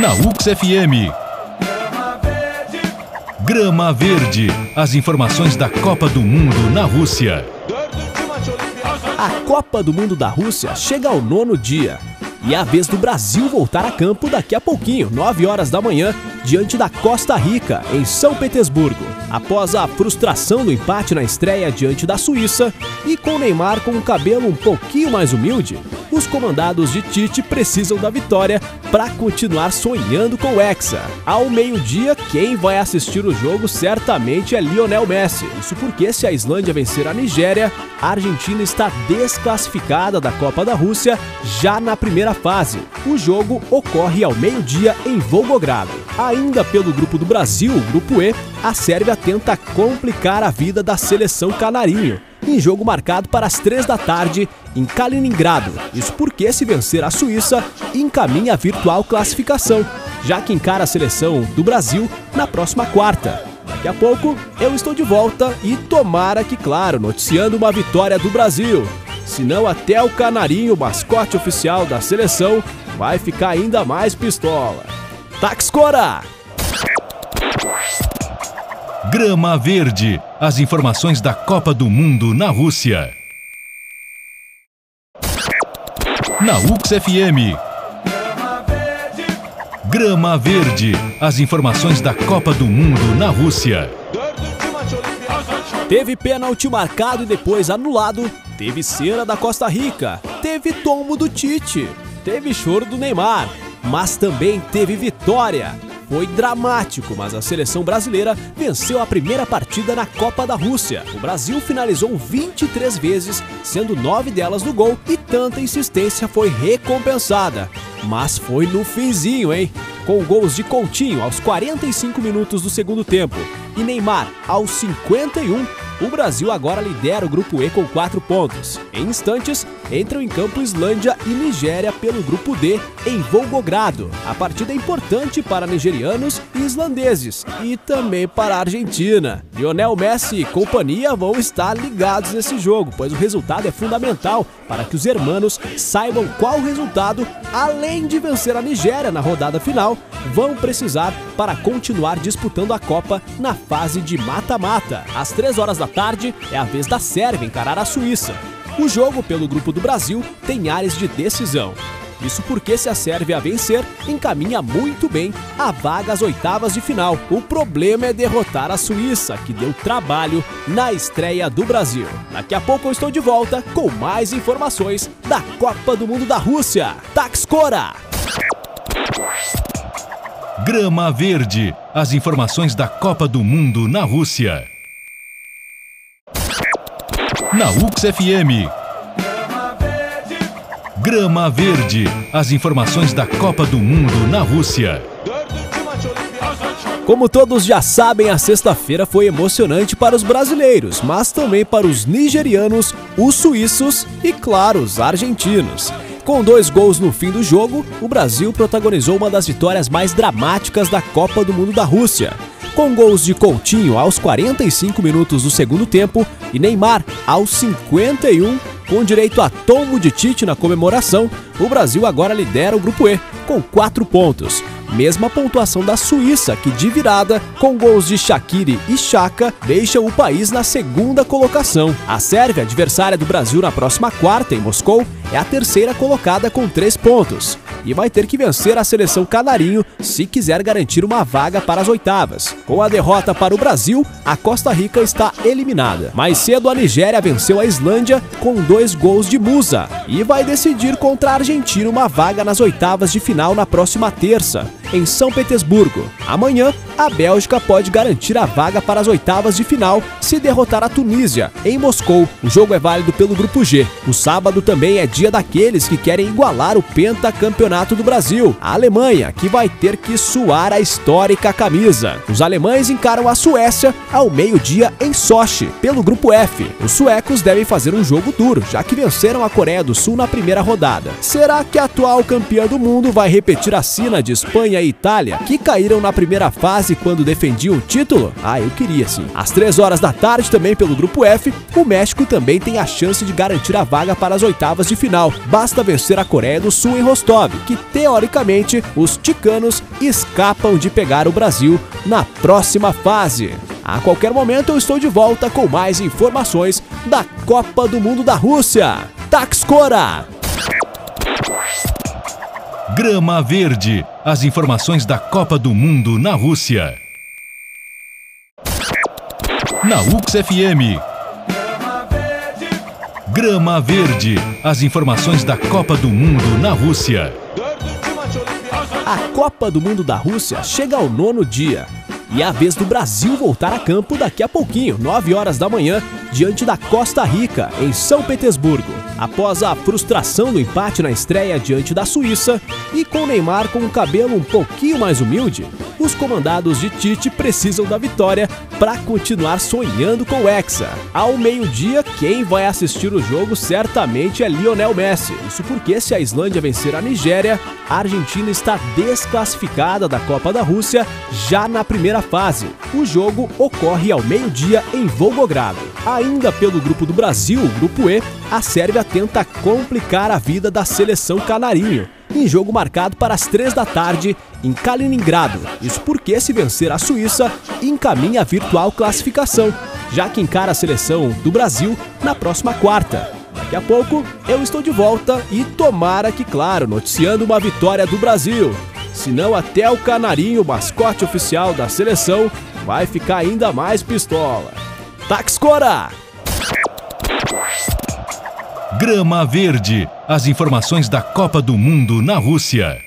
Na UX FM. Grama Verde. As informações da Copa do Mundo na Rússia. A Copa do Mundo da Rússia chega ao nono dia. E é a vez do Brasil voltar a campo daqui a pouquinho, 9 horas da manhã, diante da Costa Rica, em São Petersburgo. Após a frustração do empate na estreia diante da Suíça e com Neymar com o cabelo um pouquinho mais humilde, os comandados de Tite precisam da vitória para continuar sonhando com o Hexa. Ao meio-dia, quem vai assistir o jogo certamente é Lionel Messi. Isso porque se a Islândia vencer a Nigéria, a Argentina está desclassificada da Copa da Rússia já na primeira fase. O jogo ocorre ao meio-dia em Volgogrado. Ainda pelo grupo do Brasil, o grupo E, a Sérvia tenta complicar a vida da seleção canarinho em jogo marcado para as três da tarde em Kaliningrado. Isso porque, se vencer a Suíça, encaminha a virtual classificação, já que encara a seleção do Brasil na próxima quarta. Daqui a pouco eu estou de volta e tomara que, claro, noticiando uma vitória do Brasil. Senão, até o Canarinho, mascote oficial da seleção, vai ficar ainda mais pistola. Taxcora! Grama Verde. As informações da Copa do Mundo na Rússia. Na UX FM. Grama Verde. As informações da Copa do Mundo na Rússia. Teve pênalti marcado e depois anulado. Teve cera da Costa Rica. Teve tombo do Tite. Teve choro do Neymar. Mas também teve vitória. Foi dramático, mas a seleção brasileira venceu a primeira partida na Copa da Rússia. O Brasil finalizou 23 vezes, sendo nove delas no gol, e tanta insistência foi recompensada. Mas foi no finzinho, hein? Com gols de Coutinho aos 45 minutos do segundo tempo e Neymar aos 51 o Brasil agora lidera o grupo E com 4 pontos. Em instantes, entram em campo Islândia e Nigéria pelo grupo D em Volgogrado. A partida é importante para nigerianos e islandeses e também para a Argentina. Lionel Messi e companhia vão estar ligados nesse jogo, pois o resultado é fundamental para que os hermanos saibam qual resultado, além de vencer a Nigéria na rodada final, vão precisar para continuar disputando a Copa na fase de mata-mata. Às 3 horas da da tarde, é a vez da Sérvia encarar a Suíça. O jogo pelo grupo do Brasil tem áreas de decisão. Isso porque se a Sérvia vencer, encaminha muito bem a vaga às oitavas de final. O problema é derrotar a Suíça, que deu trabalho na estreia do Brasil. Daqui a pouco eu estou de volta com mais informações da Copa do Mundo da Rússia. Taxcora! Grama Verde. As informações da Copa do Mundo na Rússia na UX FM. Grama Verde. As informações da Copa do Mundo na Rússia. Como todos já sabem, a sexta-feira foi emocionante para os brasileiros, mas também para os nigerianos, os suíços e, claro, os argentinos. Com dois gols no fim do jogo, o Brasil protagonizou uma das vitórias mais dramáticas da Copa do Mundo da Rússia com gols de Coutinho aos 45 minutos do segundo tempo e Neymar aos 51, com direito a tombo de Tite na comemoração, o Brasil agora lidera o grupo E com 4 pontos. Mesma pontuação da Suíça, que de virada, com gols de Shaqiri e Chaka, deixa o país na segunda colocação. A Sérvia, adversária do Brasil na próxima quarta em Moscou, é a terceira colocada com 3 pontos e vai ter que vencer a seleção canarinho se quiser garantir uma vaga para as oitavas. Com a derrota para o Brasil, a Costa Rica está eliminada. Mais cedo, a Nigéria venceu a Islândia com dois gols de Musa e vai decidir contra a Argentina uma vaga nas oitavas de final na próxima terça, em São Petersburgo. Amanhã, a Bélgica pode garantir a vaga para as oitavas de final se derrotar a Tunísia, em Moscou. O jogo é válido pelo Grupo G. O sábado também é dia daqueles que querem igualar o pentacampeonato do Brasil, a Alemanha, que vai ter que suar a histórica camisa. Os alemães encaram a Suécia ao meio-dia em Sochi, pelo Grupo F. Os suecos devem fazer um jogo duro, já que venceram a Coreia do Sul na primeira rodada. Será que a atual campeã do mundo vai repetir a cena de Espanha Alemanha e Itália, que caíram na primeira fase quando defendiam o título? Ah, eu queria sim. Às 3 horas da tarde, também pelo grupo F, o México também tem a chance de garantir a vaga para as oitavas de final. Basta vencer a Coreia do Sul em Rostov, que teoricamente os ticanos escapam de pegar o Brasil na próxima fase. A qualquer momento eu estou de volta com mais informações da Copa do Mundo da Rússia. Taxcora! Grama Verde. As informações da Copa do Mundo na Rússia. Na UX FM. Grama Verde. As informações da Copa do Mundo na Rússia. A Copa do Mundo da Rússia chega ao nono dia. E é a vez do Brasil voltar a campo daqui a pouquinho, 9 horas da manhã, diante da Costa Rica, em São Petersburgo. Após a frustração do empate na estreia diante da Suíça e com Neymar com o cabelo um pouquinho mais humilde, os comandados de Tite precisam da vitória para continuar sonhando com o Hexa. Ao meio-dia, quem vai assistir o jogo certamente é Lionel Messi. Isso porque se a Islândia vencer a Nigéria, a Argentina está desclassificada da Copa da Rússia já na primeira fase. O jogo ocorre ao meio-dia em Volgogrado. Ainda pelo grupo do Brasil, o grupo E, a Sérvia tenta complicar a vida da seleção canarinho em jogo marcado para as três da tarde em Kaliningrado. Isso porque, se vencer a Suíça, encaminha a virtual classificação, já que encara a seleção do Brasil na próxima quarta. Daqui a pouco eu estou de volta e tomara que, claro, noticiando uma vitória do Brasil. Senão, até o Canarinho, mascote oficial da seleção, vai ficar ainda mais pistola. Taxcora! Grama Verde. As informações da Copa do Mundo na Rússia.